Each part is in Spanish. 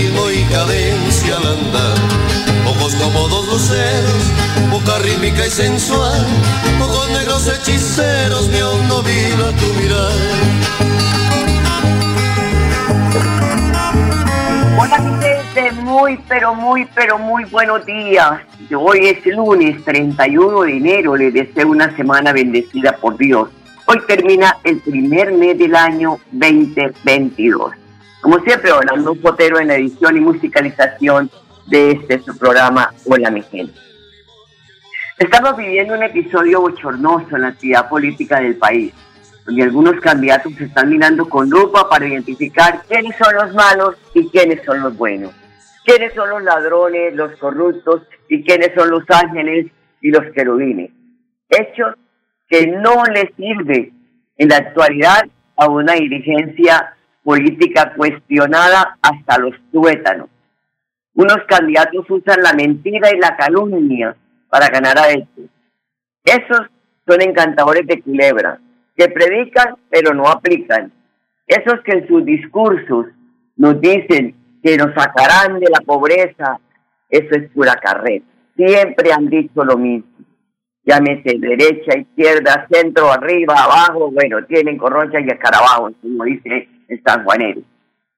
Ritmo y cadencia al andar. Ojos como dos luceros, boca rítmica y sensual, ojos negros hechiceros, mi hondo vibra tu mirar. Hola mi gente, muy pero muy pero muy buenos días. Hoy es lunes 31 de enero, les deseo una semana bendecida por Dios. Hoy termina el primer mes del año 2022. Como siempre, Orlando Potero en la edición y musicalización de este su programa Hola mi gente. Estamos viviendo un episodio bochornoso en la actividad política del país, donde algunos candidatos se están mirando con lupa para identificar quiénes son los malos y quiénes son los buenos, quiénes son los ladrones, los corruptos y quiénes son los ángeles y los querubines. Hechos que no le sirve en la actualidad a una dirigencia política cuestionada hasta los tuétanos. Unos candidatos usan la mentira y la calumnia para ganar a estos. Esos son encantadores de culebra, que predican pero no aplican. Esos que en sus discursos nos dicen que nos sacarán de la pobreza, eso es pura carrera. Siempre han dicho lo mismo llámese derecha, izquierda, centro, arriba, abajo, bueno, tienen corroncha y escarabajos, como dice el San Juanero.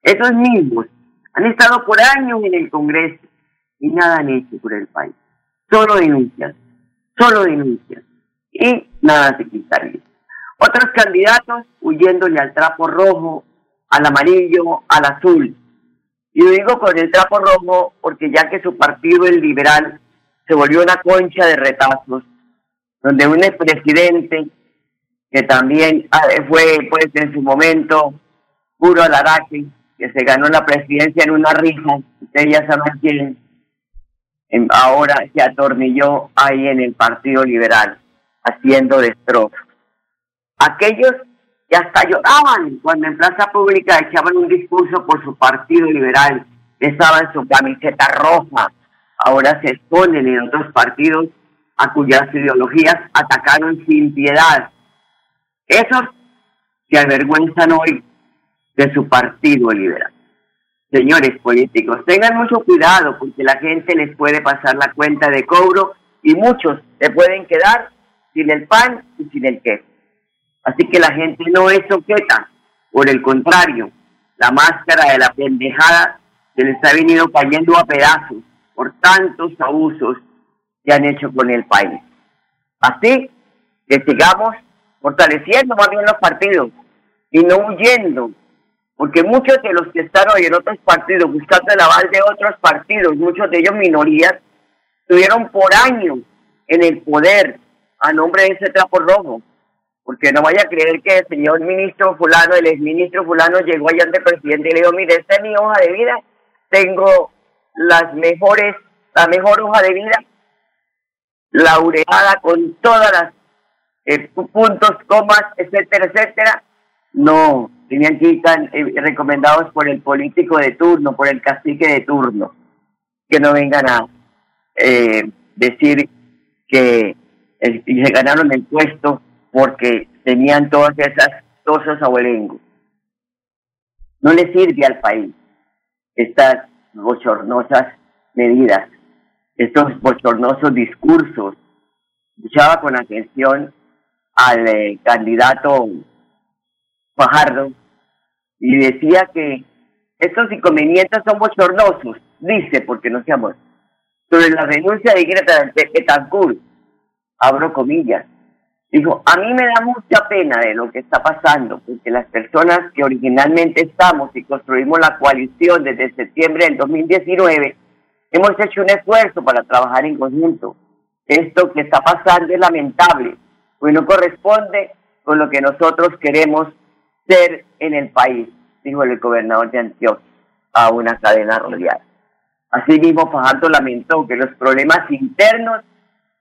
Esos mismos han estado por años en el Congreso y nada han hecho por el país. Solo denuncian, solo denuncian y nada se quitaría. Otros candidatos huyéndole al trapo rojo, al amarillo, al azul. Y digo con el trapo rojo porque ya que su partido, el liberal, se volvió una concha de retazos, donde un expresidente que también ah, fue pues en su momento puro alaraque, que se ganó la presidencia en una risa, ustedes ya saben quién, ahora se atornilló ahí en el Partido Liberal, haciendo destrozos. Aquellos que hasta lloraban cuando en plaza pública echaban un discurso por su Partido Liberal, besaban su camiseta roja, ahora se exponen en otros partidos a cuyas ideologías atacaron sin piedad. Esos se avergüenzan hoy de su partido liberal. Señores políticos, tengan mucho cuidado porque la gente les puede pasar la cuenta de cobro y muchos se pueden quedar sin el pan y sin el queso. Así que la gente no es soqueta, por el contrario, la máscara de la pendejada se les ha venido cayendo a pedazos por tantos abusos que han hecho con el país. Así que sigamos fortaleciendo más bien los partidos y no huyendo, porque muchos de los que están hoy en otros partidos buscando el aval de otros partidos, muchos de ellos minorías, estuvieron por años en el poder a nombre de ese trapo rojo. Porque no vaya a creer que el señor ministro fulano, el exministro fulano llegó allá ante presidente y le dijo, mire, esta es mi hoja de vida, tengo las mejores, la mejor hoja de vida laureada con todas las eh, puntos, comas, etcétera, etcétera. No, tenían que ir tan, eh, recomendados por el político de turno, por el cacique de turno, que no vengan a eh, decir que se ganaron el puesto porque tenían todas esas cosas abuelengos. No le sirve al país estas bochornosas medidas estos bochornosos discursos. Escuchaba con atención al eh, candidato Fajardo y decía que estos inconvenientes son bochornosos, dice, porque no se sobre la renuncia de Greta Betancourt, abro comillas, dijo, a mí me da mucha pena de lo que está pasando, porque las personas que originalmente estamos y construimos la coalición desde septiembre del 2019, hemos hecho un esfuerzo para trabajar en conjunto. Esto que está pasando es lamentable, pues no corresponde con lo que nosotros queremos ser en el país, dijo el gobernador de Antioquia a una cadena radial. Asimismo, Fajardo lamentó que los problemas internos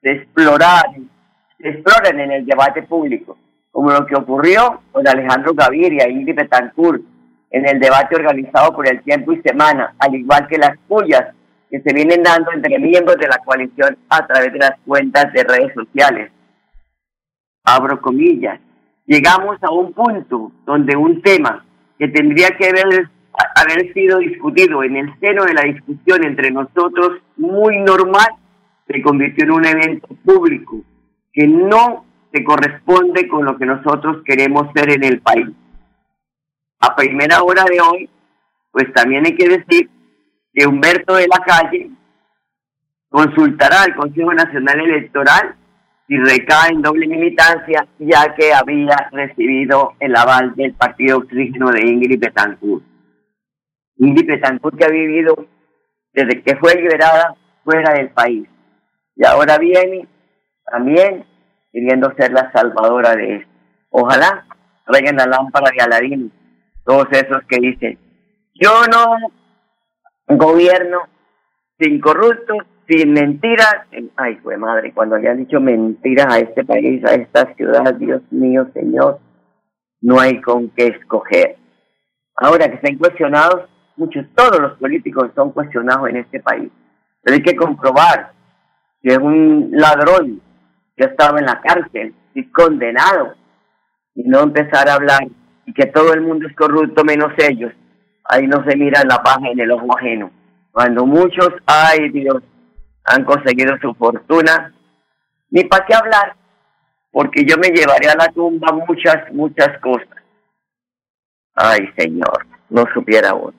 se exploraran, se exploran en el debate público, como lo que ocurrió con Alejandro Gaviria y Ingrid Betancourt en el debate organizado por el tiempo y semana, al igual que las pullas que se vienen dando entre miembros de la coalición a través de las cuentas de redes sociales. Abro comillas. Llegamos a un punto donde un tema que tendría que haber, haber sido discutido en el seno de la discusión entre nosotros, muy normal, se convirtió en un evento público que no se corresponde con lo que nosotros queremos ser en el país. A primera hora de hoy, pues también hay que decir que Humberto de la Calle consultará al Consejo Nacional Electoral si recae en doble militancia, ya que había recibido el aval del partido oxígeno de Ingrid Betancourt. Ingrid Betancourt que ha vivido desde que fue liberada fuera del país. Y ahora viene también queriendo ser la salvadora de esto. Ojalá traigan la lámpara de Aladín, todos esos que dicen, yo no gobierno sin corruptos, sin mentiras. Ay, fue madre, cuando le han dicho mentiras a este país, a esta ciudad, Dios mío, Señor, no hay con qué escoger. Ahora que están cuestionados, muchos, todos los políticos son cuestionados en este país. Pero hay que comprobar que es un ladrón que estaba en la cárcel y condenado y no empezar a hablar y que todo el mundo es corrupto menos ellos ahí no se mira la paja en el ojo ajeno. Cuando muchos, ay Dios, han conseguido su fortuna, ni para qué hablar, porque yo me llevaré a la tumba muchas, muchas cosas. Ay Señor, no supiera uno.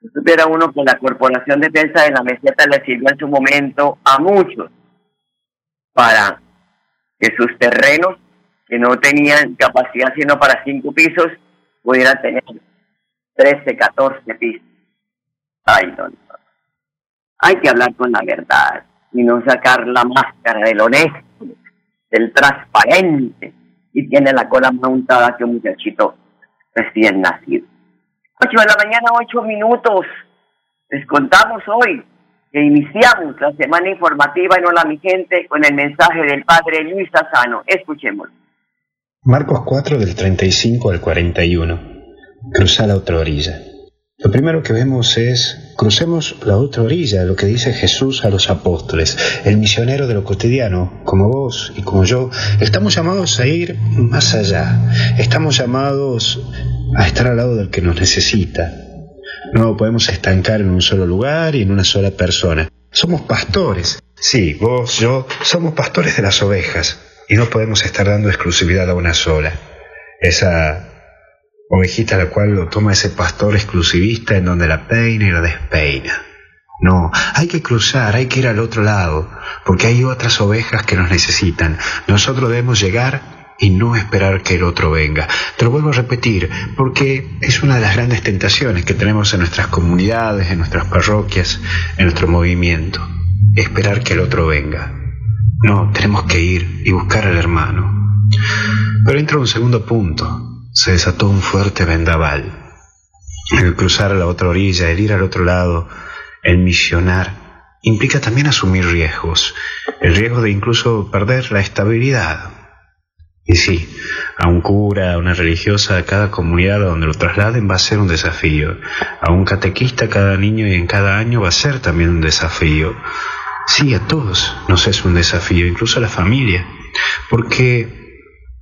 No supiera uno que la Corporación de Defensa de la Meseta le sirvió en su momento a muchos para que sus terrenos, que no tenían capacidad sino para cinco pisos, pudieran tener 13, 14 pisos. Ay, no, Hay que hablar con la verdad y no sacar la máscara del honesto, del transparente, y tiene la cola montada que un muchachito recién nacido. 8 de la mañana, 8 minutos. Les contamos hoy que iniciamos la semana informativa en Hola mi gente con el mensaje del padre Luis Asano. Escuchémoslo. Marcos 4 del 35 al 41 cruzar la otra orilla. Lo primero que vemos es, crucemos la otra orilla, lo que dice Jesús a los apóstoles. El misionero de lo cotidiano, como vos y como yo, estamos llamados a ir más allá. Estamos llamados a estar al lado del que nos necesita. No podemos estancar en un solo lugar y en una sola persona. Somos pastores. Sí, vos, yo, somos pastores de las ovejas y no podemos estar dando exclusividad a una sola. Esa ovejita la cual lo toma ese pastor exclusivista en donde la peina y la despeina. No, hay que cruzar, hay que ir al otro lado, porque hay otras ovejas que nos necesitan. Nosotros debemos llegar y no esperar que el otro venga. Te lo vuelvo a repetir, porque es una de las grandes tentaciones que tenemos en nuestras comunidades, en nuestras parroquias, en nuestro movimiento. Esperar que el otro venga. No, tenemos que ir y buscar al hermano. Pero entra un segundo punto, se desató un fuerte vendaval. El cruzar a la otra orilla, el ir al otro lado, el misionar, implica también asumir riesgos, el riesgo de incluso perder la estabilidad. Y sí, a un cura, a una religiosa, a cada comunidad donde lo trasladen va a ser un desafío. A un catequista, cada niño y en cada año va a ser también un desafío. Sí, a todos nos es un desafío, incluso a la familia, porque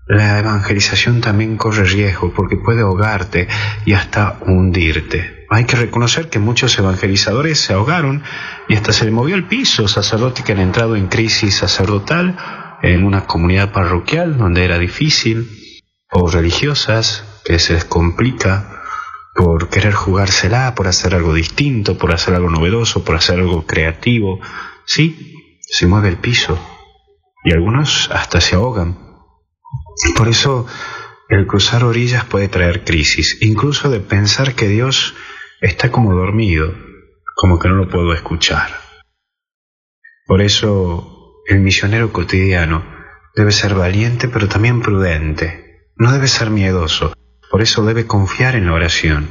la evangelización también corre riesgo porque puede ahogarte y hasta hundirte. hay que reconocer que muchos evangelizadores se ahogaron y hasta se le movió el piso, sacerdotes que han entrado en crisis sacerdotal en una comunidad parroquial donde era difícil, o religiosas que se les complica por querer jugársela, por hacer algo distinto, por hacer algo novedoso, por hacer algo creativo. Sí, se mueve el piso y algunos hasta se ahogan. Por eso el cruzar orillas puede traer crisis, incluso de pensar que Dios está como dormido, como que no lo puedo escuchar. Por eso el misionero cotidiano debe ser valiente pero también prudente, no debe ser miedoso, por eso debe confiar en la oración.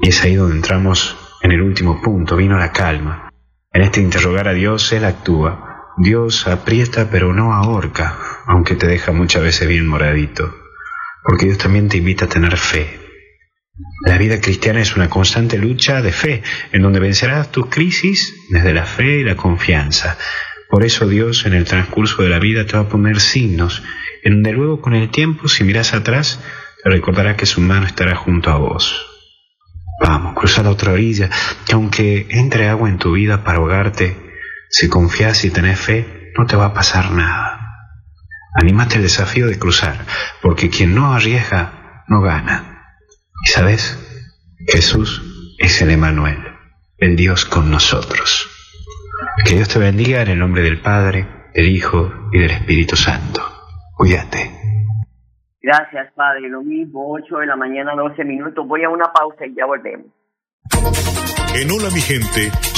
Y es ahí donde entramos en el último punto, vino la calma. En este interrogar a Dios, Él actúa. Dios aprieta pero no ahorca, aunque te deja muchas veces bien moradito. Porque Dios también te invita a tener fe. La vida cristiana es una constante lucha de fe, en donde vencerás tus crisis desde la fe y la confianza. Por eso Dios en el transcurso de la vida te va a poner signos, en donde luego con el tiempo, si miras atrás, te recordará que su mano estará junto a vos. Vamos, cruza la otra orilla, que aunque entre agua en tu vida para ahogarte, si confías y tenés fe, no te va a pasar nada. Anímate al desafío de cruzar, porque quien no arriesga, no gana. Y sabes, Jesús es el Emanuel, el Dios con nosotros. Que Dios te bendiga en el nombre del Padre, del Hijo y del Espíritu Santo. Cuídate. Gracias, Padre. Lo mismo, 8 de la mañana, 12 minutos. Voy a una pausa y ya volvemos. En Hola mi gente,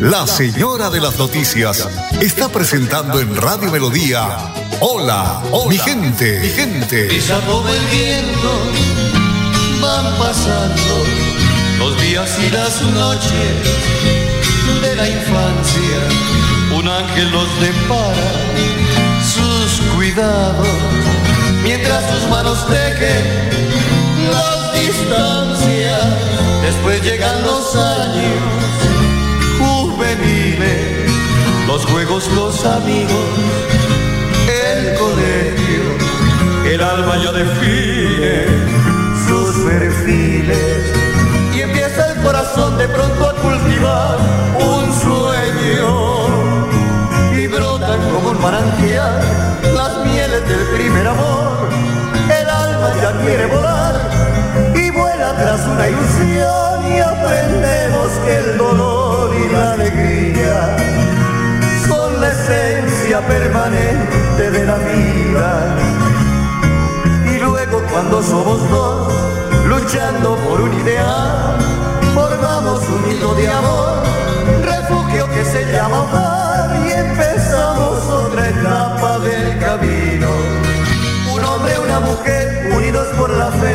la señora de las noticias, está presentando en Radio Melodía. Hola, hola mi gente, mi gente. Pisa todo el viento, van pasando los días y las noches de la infancia. Un ángel los depara, sus cuidados, mientras sus manos tejen las distancias Después llegan los años los juegos, los amigos, el colegio, el alma ya define sus perfiles y empieza el corazón de pronto a cultivar un sueño y brotan como un manantial las mieles del primer amor. El alma ya quiere volar tras una ilusión y aprendemos que el dolor y la alegría esencia permanente de la vida. Y luego cuando somos dos, luchando por un ideal, formamos un hilo de amor, refugio que se llama hogar y empezamos otra etapa del camino una mujer unidos por la fe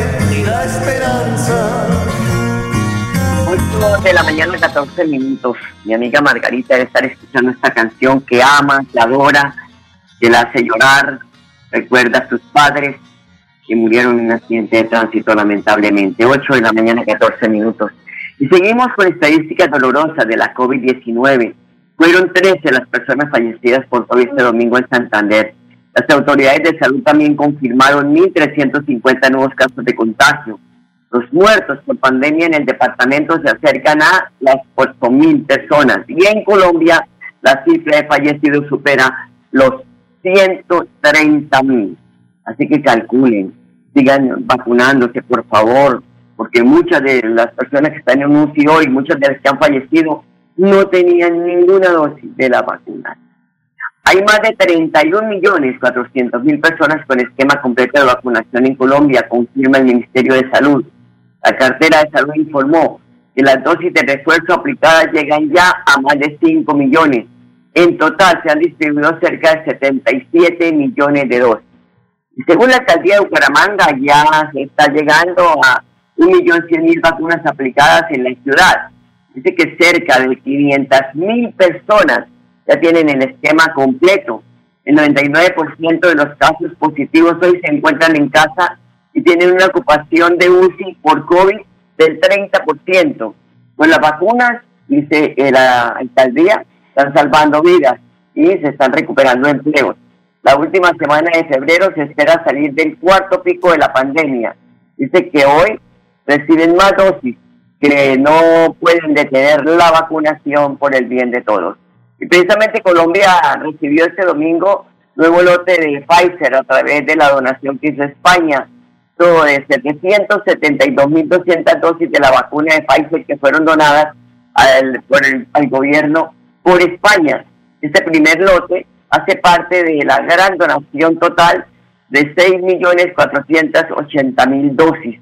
de la mañana, 14 minutos. Mi amiga Margarita debe estar escuchando esta canción que ama, que adora, que la hace llorar. Recuerda a sus padres que murieron en un accidente de tránsito, lamentablemente. 8 de la mañana, 14 minutos. Y seguimos con estadísticas dolorosas de la COVID-19. Fueron 13 las personas fallecidas por COVID este domingo en Santander. Las autoridades de salud también confirmaron 1.350 nuevos casos de contagio. Los muertos por pandemia en el departamento se acercan a las 8.000 personas y en Colombia la cifra de fallecidos supera los 130.000. Así que calculen, sigan vacunándose por favor, porque muchas de las personas que están en UCI hoy, muchas de las que han fallecido, no tenían ninguna dosis de la vacuna. Hay más de 31 millones 400 mil personas con esquema completo de vacunación en Colombia, confirma el Ministerio de Salud. La cartera de salud informó que las dosis de refuerzo aplicadas llegan ya a más de 5 millones. En total se han distribuido cerca de 77 millones de dosis. Y según la alcaldía de Bucaramanga, ya se está llegando a 1.100.000 vacunas aplicadas en la ciudad. Dice que cerca de 500.000 personas ya tienen el esquema completo. El 99% de los casos positivos hoy se encuentran en casa y tienen una ocupación de UCI por COVID del 30%. Con las vacunas, dice la alcaldía, están salvando vidas y se están recuperando empleos. La última semana de febrero se espera salir del cuarto pico de la pandemia. Dice que hoy reciben más dosis que no pueden detener la vacunación por el bien de todos. Y precisamente Colombia recibió este domingo nuevo lote de Pfizer a través de la donación que hizo España, de 772.200 dosis de la vacuna de Pfizer que fueron donadas al, por el, al gobierno por España. Este primer lote hace parte de la gran donación total de 6.480.000 dosis.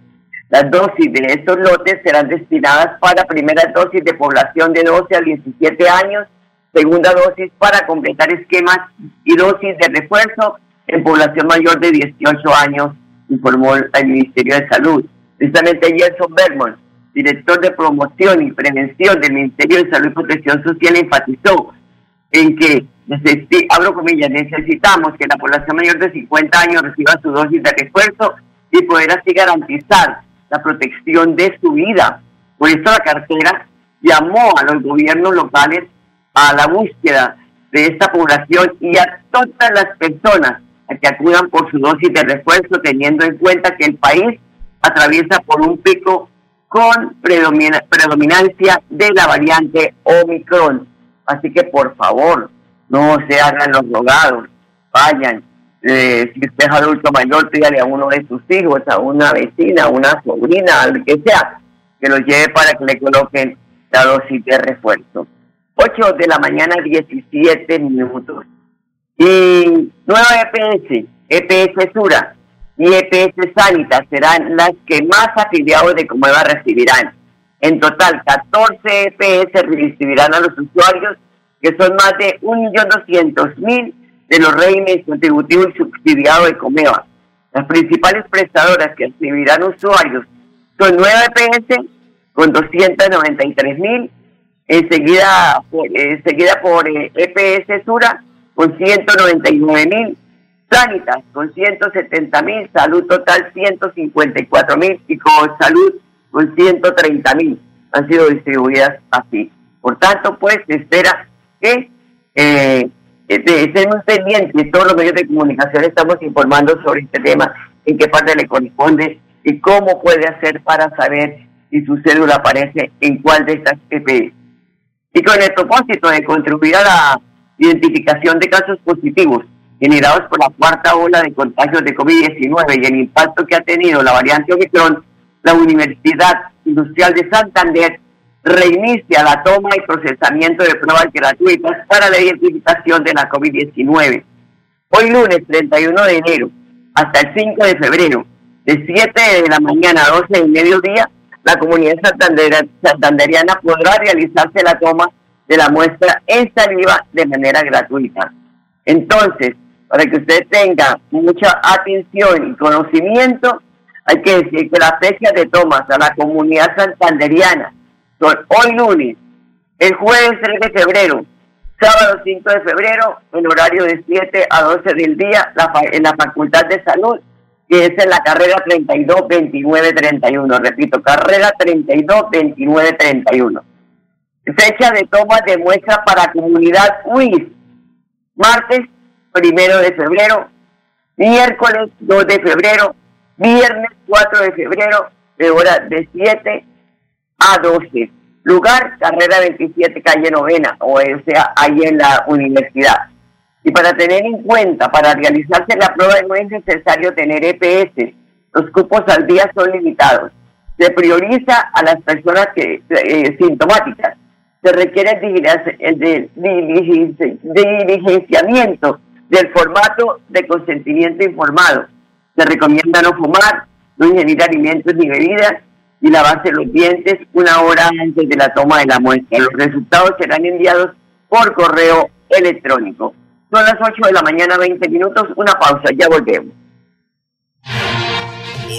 Las dosis de estos lotes serán destinadas para primeras dosis de población de 12 a 17 años, segunda dosis para completar esquemas y dosis de refuerzo en población mayor de 18 años, informó el Ministerio de Salud. Precisamente Gerson Bergman, director de promoción y prevención del Ministerio de Salud y Protección Social, enfatizó en que, necesitamos que la población mayor de 50 años reciba su dosis de refuerzo y poder así garantizar la protección de su vida. Por eso la cartera llamó a los gobiernos locales a la búsqueda de esta población y a todas las personas a que acudan por su dosis de refuerzo, teniendo en cuenta que el país atraviesa por un pico con predominancia de la variante Omicron. Así que por favor, no se hagan los rogados, vayan, eh, si usted es adulto mayor, pídale a uno de sus hijos, a una vecina, a una sobrina, al que sea, que lo lleve para que le coloquen la dosis de refuerzo. 8 de la mañana, 17 minutos. Y nueva EPS, EPS Sura y EPS Sanitas serán las que más afiliados de Comeva recibirán. En total, 14 EPS recibirán a los usuarios, que son más de 1.200.000 de los regímenes contributivos subsidiados de Comeva. Las principales prestadoras que recibirán usuarios son 9 EPS con 293 mil, enseguida por, enseguida por EPS eh, e Sura con 199 mil, Sanitas con 170 mil, Salud Total 154 mil y con Salud con 130 mil. Han sido distribuidas así. Por tanto, pues se espera que eh, estemos pendientes, todos los medios de comunicación estamos informando sobre este tema, en qué parte le corresponde y cómo puede hacer para saber si su cédula aparece en cuál de estas EPS. Y con el propósito de contribuir a la identificación de casos positivos generados por la cuarta ola de contagios de COVID-19 y el impacto que ha tenido la variante Omicron, la Universidad Industrial de Santander reinicia la toma y procesamiento de pruebas gratuitas para la identificación de la COVID-19. Hoy lunes 31 de enero hasta el 5 de febrero, de 7 de la mañana a 12 del mediodía, la comunidad santanderiana podrá realizarse la toma de la muestra en saliva de manera gratuita. Entonces, para que usted tenga mucha atención y conocimiento, hay que decir que la fecha de tomas a la comunidad santanderiana son hoy lunes, el jueves 3 de febrero, sábado 5 de febrero, en horario de 7 a 12 del día, en la Facultad de Salud, que es en la carrera 32 29 31. Repito, carrera 32 29 31. Fecha de toma de muestra para comunidad UIS, martes primero de febrero, miércoles 2 de febrero, viernes 4 de febrero, de hora de 7 a 12. Lugar, carrera 27, calle novena, o sea, ahí en la universidad. Y para tener en cuenta, para realizarse la prueba no es necesario tener EPS. Los cupos al día son limitados. Se prioriza a las personas que eh, sintomáticas. Se requiere el diligenciamiento del formato de consentimiento informado. Se recomienda no fumar, no ingerir alimentos ni bebidas y lavarse los dientes una hora antes de la toma de la muestra. Los resultados serán enviados por correo electrónico. Son las 8 de la mañana, 20 minutos, una pausa, ya volvemos.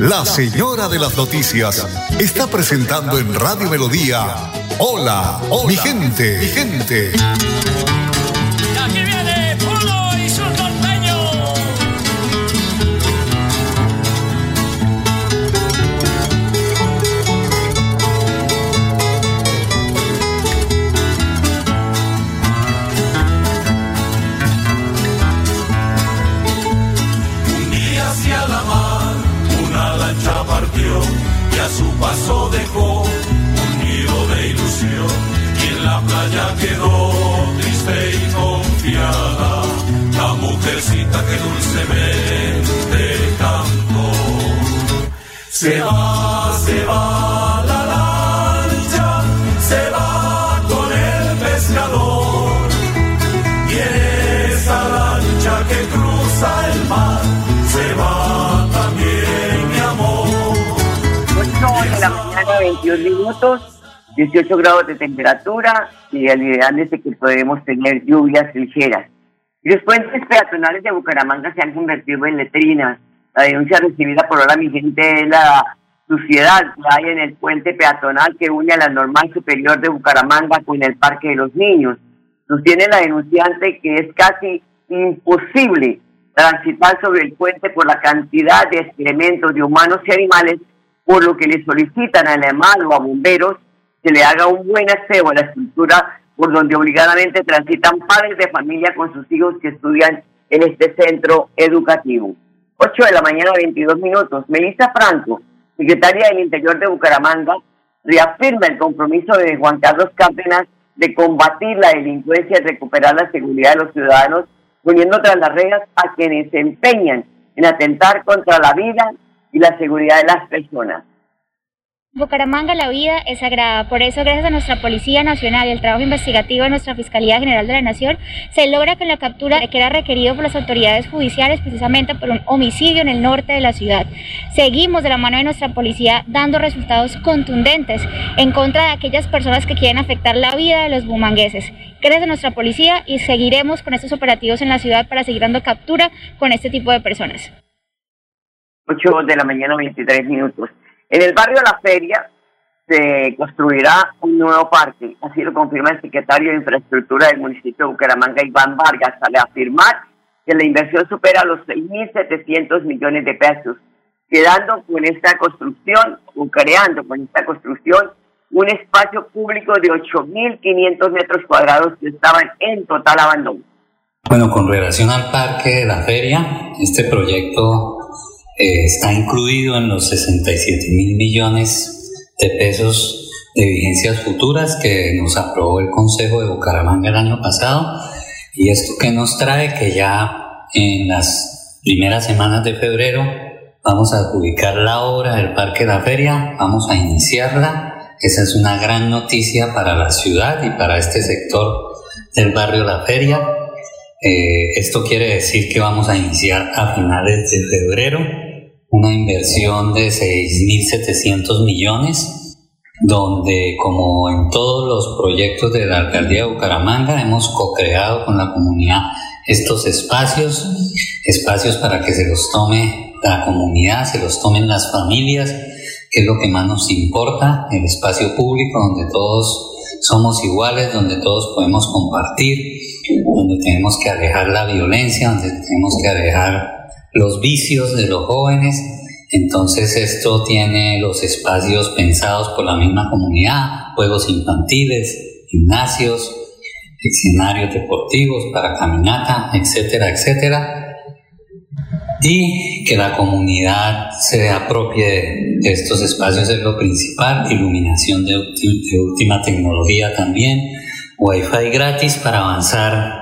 la señora de las noticias está presentando en Radio Melodía. Hola, hola mi gente, mi gente. Que dulcemente cantó. Se va, se va la lancha, se va con el pescador. Y esa lancha que cruza el mar, se va también mi amor. 8 de la mañana, 22 minutos. 18 grados de temperatura y el ideal es que podemos tener lluvias ligeras. Los puentes peatonales de Bucaramanga se han convertido en letrinas. La denuncia recibida por ahora mi gente es la suciedad que hay en el puente peatonal que une a la normal superior de Bucaramanga con el Parque de los Niños. Sostiene la denunciante que es casi imposible transitar sobre el puente por la cantidad de excrementos de humanos y animales, por lo que le solicitan a EMAL o a bomberos que le haga un buen aseo a la estructura por donde obligadamente transitan padres de familia con sus hijos que estudian en este centro educativo. 8 de la mañana, 22 minutos. Melissa Franco, secretaria del Interior de Bucaramanga, reafirma el compromiso de Juan Carlos Cárdenas de combatir la delincuencia y recuperar la seguridad de los ciudadanos, poniendo tras las reglas a quienes se empeñan en atentar contra la vida y la seguridad de las personas. Bucaramanga la vida es sagrada, por eso gracias a nuestra Policía Nacional y el trabajo investigativo de nuestra Fiscalía General de la Nación, se logra que la captura que era requerido por las autoridades judiciales precisamente por un homicidio en el norte de la ciudad. Seguimos de la mano de nuestra policía dando resultados contundentes en contra de aquellas personas que quieren afectar la vida de los bumangueses. Gracias a nuestra policía y seguiremos con estos operativos en la ciudad para seguir dando captura con este tipo de personas. 8 de la mañana, 23 minutos. En el barrio La Feria se construirá un nuevo parque, así lo confirma el secretario de Infraestructura del municipio de Bucaramanga, Iván Vargas, al afirmar que la inversión supera los 6.700 millones de pesos, quedando con esta construcción, o creando con esta construcción, un espacio público de 8.500 metros cuadrados que estaban en total abandono. Bueno, con relación al parque de la feria, este proyecto eh, está incluido en los 67 mil millones de pesos de vigencias futuras que nos aprobó el Consejo de Bucaramanga el año pasado. Y esto que nos trae que ya en las primeras semanas de febrero vamos a adjudicar la obra del Parque de la Feria, vamos a iniciarla. Esa es una gran noticia para la ciudad y para este sector del barrio La Feria. Eh, esto quiere decir que vamos a iniciar a finales de febrero una inversión de 6.700 millones, donde como en todos los proyectos de la alcaldía de Bucaramanga hemos co-creado con la comunidad estos espacios, espacios para que se los tome la comunidad, se los tomen las familias, que es lo que más nos importa, el espacio público donde todos somos iguales, donde todos podemos compartir, donde tenemos que alejar la violencia, donde tenemos que alejar los vicios de los jóvenes. Entonces esto tiene los espacios pensados por la misma comunidad, juegos infantiles, gimnasios, escenarios deportivos para caminata, etcétera, etcétera. Y que la comunidad se apropie de estos espacios es lo principal, iluminación de, última tecnología también, wifi gratis para avanzar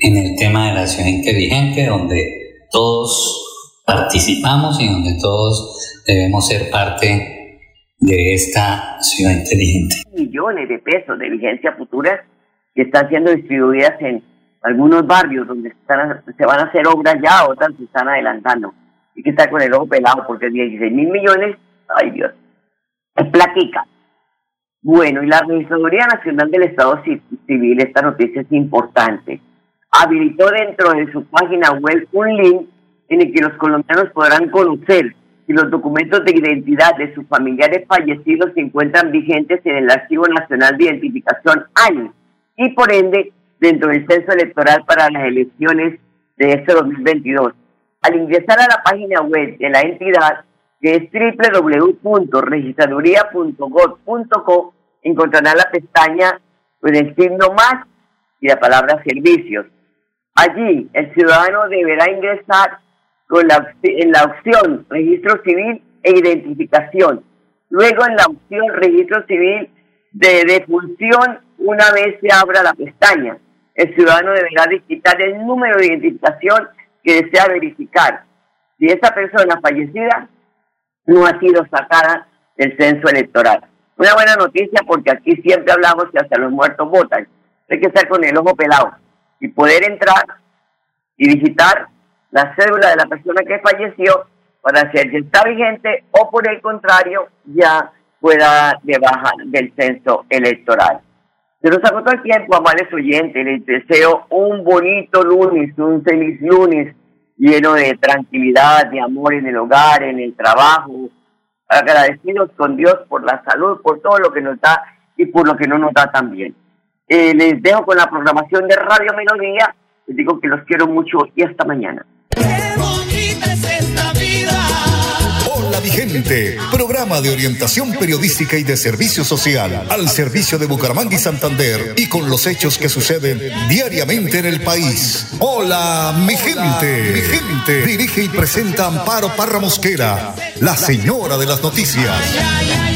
en el tema de la ciudad inteligente, donde todos participamos y donde todos debemos ser parte de esta ciudad inteligente. Millones de pesos de vigencia futura que están siendo distribuidas en algunos barrios donde se van a hacer obras ya, otras se están adelantando. Y que está con el ojo pelado porque 16 mil millones, ay Dios, es platica. Bueno, y la Registraduría Nacional del Estado Civil, esta noticia es importante, habilitó dentro de su página web un link en el que los colombianos podrán conocer si los documentos de identidad de sus familiares fallecidos se encuentran vigentes en el Archivo Nacional de Identificación ANI y por ende dentro del censo electoral para las elecciones de este 2022. Al ingresar a la página web de la entidad, que es www.registraduría.gov.co, encontrará la pestaña con el signo más y la palabra servicios. Allí, el ciudadano deberá ingresar con la, en la opción registro civil e identificación. Luego en la opción registro civil de defunción, una vez se abra la pestaña el ciudadano deberá digitar el número de identificación que desea verificar. Si esa persona fallecida no ha sido sacada del censo electoral. Una buena noticia porque aquí siempre hablamos que hasta los muertos votan. Hay que estar con el ojo pelado y poder entrar y digitar la cédula de la persona que falleció para ser que está vigente o por el contrario ya pueda de baja del censo electoral. Se nos agotó el tiempo, amables oyentes. Les deseo un bonito lunes, un feliz lunes lleno de tranquilidad, de amor en el hogar, en el trabajo. Agradecidos con Dios por la salud, por todo lo que nos da y por lo que no nos da también. Eh, les dejo con la programación de Radio Melodía. Les digo que los quiero mucho y hasta mañana. Vigente, programa de orientación periodística y de servicio social al servicio de Bucaramanga y Santander y con los hechos que suceden diariamente en el país. Hola, mi gente, mi gente. Dirige y presenta Amparo Parra Mosquera, la señora de las noticias.